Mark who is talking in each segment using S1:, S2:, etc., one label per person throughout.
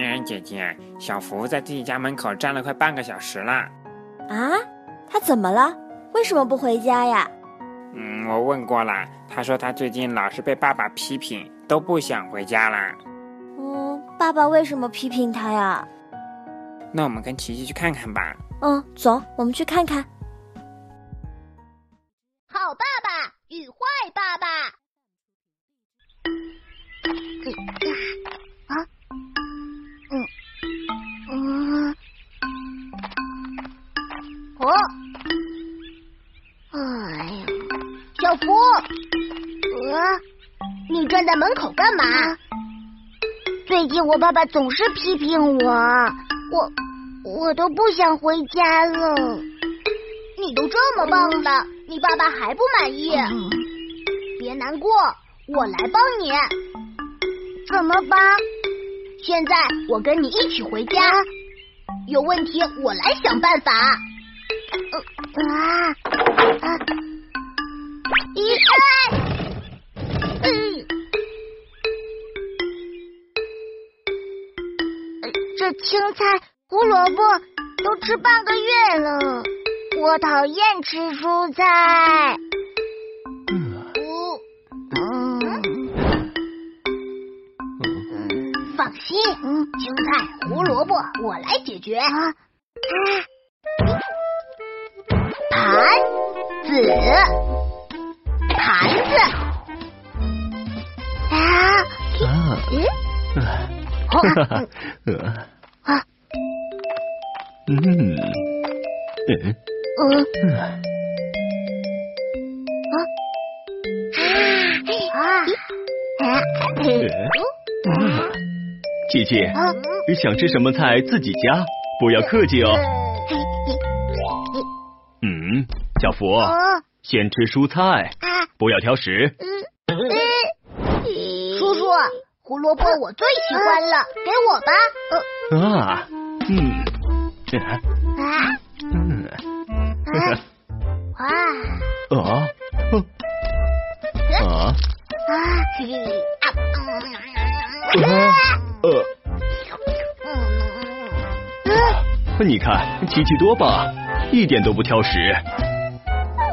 S1: 嗯，姐姐，小福在自己家门口站了快半个小时了。
S2: 啊？他怎么了？为什么不回家呀？
S1: 嗯，我问过了，他说他最近老是被爸爸批评，都不想回家了。
S2: 嗯，爸爸为什么批评他呀？
S1: 那我们跟琪琪去看看吧。
S2: 嗯，走，我们去看看。
S3: 好爸爸与坏爸爸。哦，
S4: 哎呀，
S3: 小福，
S4: 呃，
S3: 你站在门口干嘛？
S4: 最近我爸爸总是批评我，我我都不想回家了。
S3: 你都这么棒了，你爸爸还不满意？
S4: 嗯
S3: 别难过，我来帮你。
S4: 怎么帮？
S3: 现在我跟你一起回家，有问题我来想办法。
S4: 啊啊！
S3: 一
S4: 哎
S3: 嗯，
S4: 这青菜、胡萝卜都吃半个月了，我讨厌吃蔬菜。嗯
S3: 放心，青菜、胡萝卜我来解决。
S4: 啊
S3: 盘子，盘子，
S4: 啊！
S5: 啊，
S3: 嗯，
S5: 哈哈哈，呃
S4: 啊
S5: 嗯，嗯
S4: 嗯
S5: 嗯
S4: 啊啊！
S5: 嗯，琪琪，想吃什么菜自己夹，不要客气哦。嗯，小福，
S4: 哦。
S5: 先吃蔬菜，
S4: 啊。
S5: 不要挑食。
S3: 叔叔，胡萝卜我最喜欢了，给我吧。
S5: 啊，嗯，
S4: 啊。
S5: 嗯，
S4: 啊。
S5: 啊，啊。啊，
S4: 啊！
S5: 呃，呃，你看琪琪多棒，一点都不挑食。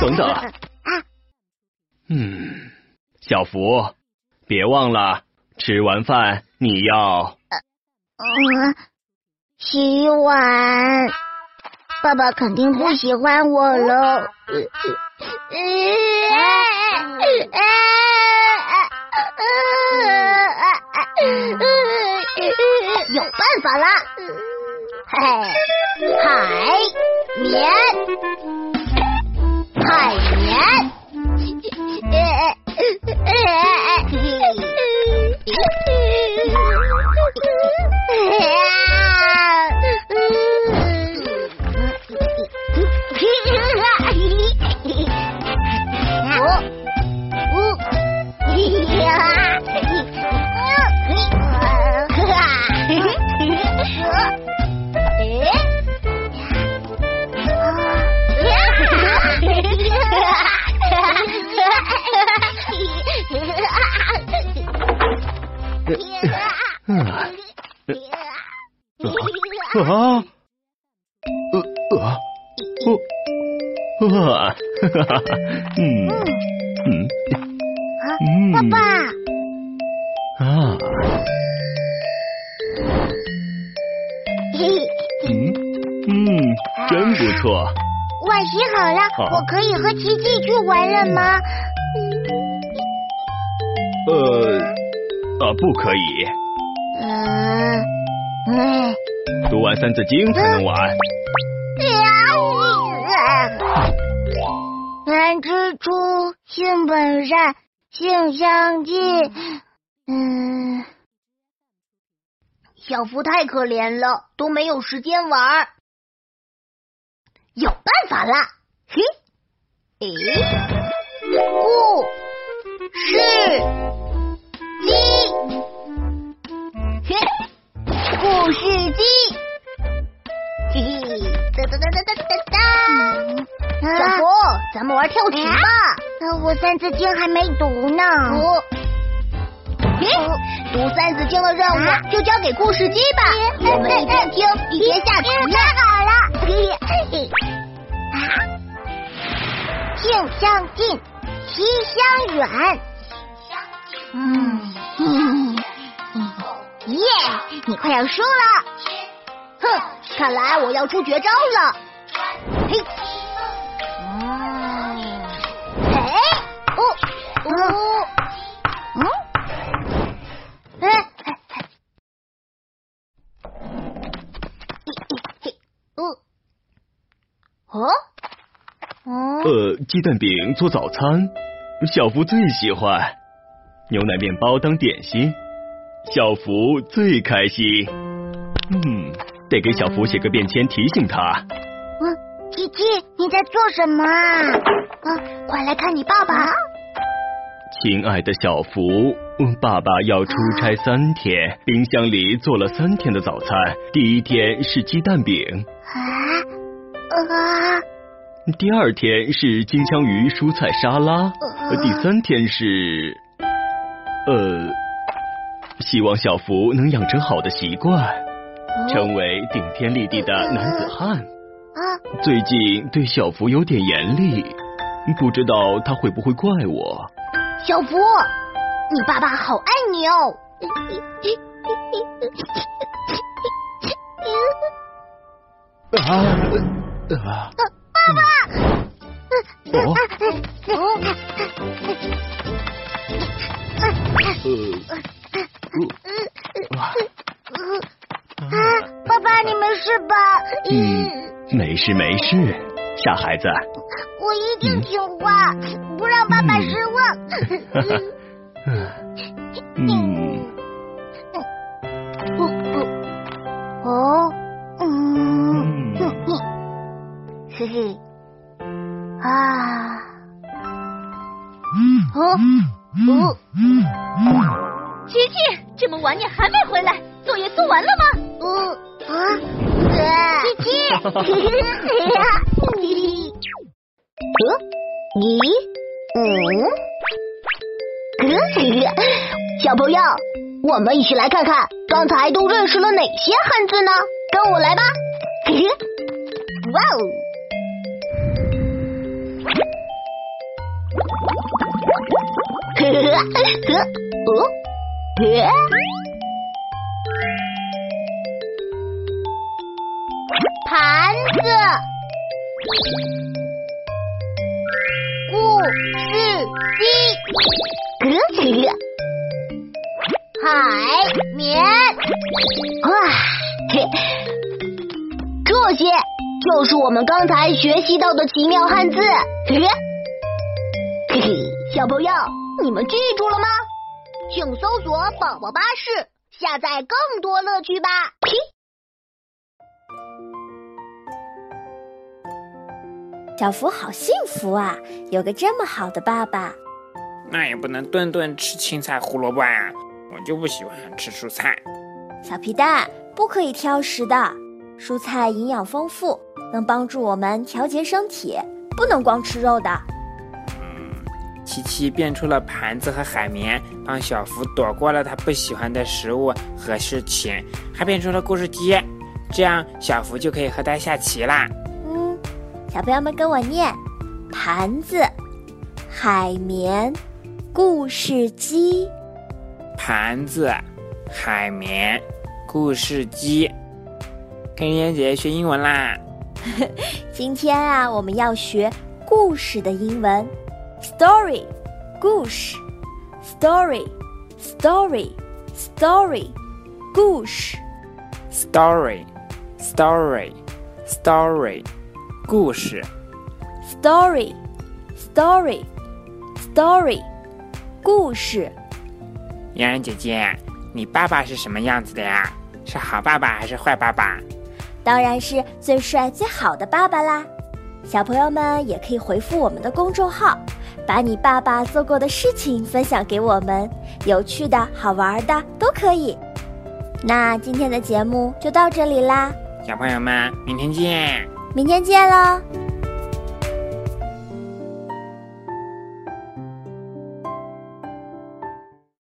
S5: 等等
S4: 啊，
S5: 嗯，小福，别忘了吃完饭你要
S4: 嗯，洗碗。爸爸肯定不喜欢我了。
S3: 有
S5: 呃呃哦，哇，哈哈哈，嗯。嗯。嗯，
S4: 爸爸，
S5: 啊，嗯嗯，真不错，
S4: 碗洗好了，
S5: 好。
S4: 我可以和琪琪去玩了吗？
S5: 呃啊，不可以，
S4: 呃，嗯嗯，
S5: 读完《三字经》才能玩。
S4: 人之初，性本善，性相近。嗯，
S3: 小福太可怜了，都没有时间玩。有办法啦！嘿，诶，故事机，嘿，故事机，嘿嘿，哒哒哒哒哒哒哒。小福，咱们玩跳棋吧。
S4: 我三字经还没读呢。
S3: 嘿，读三字经的任务就交给故事机吧。我们一边听一边下棋。
S4: 太好了。性相近，习相远。嗯耶，你快要输了。
S3: 哼，看来我要出绝招了。嘿。哦，嗯，哎，
S5: 哦，哦，呃，鸡蛋饼做早餐，小福最喜欢。牛奶面包当点心，小福最开心。嗯，得给小福写个便签提醒他。
S4: 嗯，琪琪，你在做什么啊？啊，快来看你爸爸。
S5: 亲爱的小福，爸爸要出差三天，冰箱里做了三天的早餐。第一天是鸡蛋饼，啊啊！第二天是金枪鱼蔬菜沙拉，第三天是……呃，希望小福能养成好的习惯，成为顶天立地的男子汉。啊！最近对小福有点严厉，不知道他会不会怪我。
S3: 小福，你爸爸好爱你哦。
S5: 啊啊！
S4: 爸爸。
S5: 哦。
S4: 啊！你没事吧？
S5: 嗯，没事没事，傻孩子。
S4: 我一定听话，不让爸爸失望。
S5: 嗯。
S4: 哦。嗯。嘿嘿。啊。
S6: 哦。哦。琪琪，这么晚你还没回来？作业做完了吗？
S4: 嗯。啊。琪琪。
S3: 呃，咦，嗯，小朋友，我们一起来看看刚才都认识了哪些汉字呢？跟我来吧！哇哦！呵呵呵，哦，呵，子。海绵，哇，这些就是我们刚才学习到的奇妙汉字。嘿嘿，小朋友，你们记住了吗？请搜索“宝宝巴士”，下载更多乐趣吧。
S2: 小福好幸福啊，有个这么好的爸爸。
S1: 那也不能顿顿吃青菜胡萝卜啊！我就不喜欢吃蔬菜。
S2: 小皮蛋不可以挑食的，蔬菜营养丰富，能帮助我们调节身体，不能光吃肉的。
S1: 嗯，琪琪变出了盘子和海绵，帮小福躲过了他不喜欢的食物和事情，还变出了故事机，这样小福就可以和他下棋啦。
S2: 嗯，小朋友们跟我念：盘子、海绵。故事机，
S1: 盘子，海绵，故事机，跟妍姐学英文啦。
S2: 今天啊，我们要学故事的英文，story，故事，story，story，story，故事
S1: ，story，story，story，故事
S2: ，story，story，story，故事。
S1: 嫣然姐姐，你爸爸是什么样子的呀？是好爸爸还是坏爸爸？
S2: 当然是最帅最好的爸爸啦！小朋友们也可以回复我们的公众号，把你爸爸做过的事情分享给我们，有趣的好玩的都可以。那今天的节目就到这里啦，
S1: 小朋友们，明天见！
S2: 明天见喽！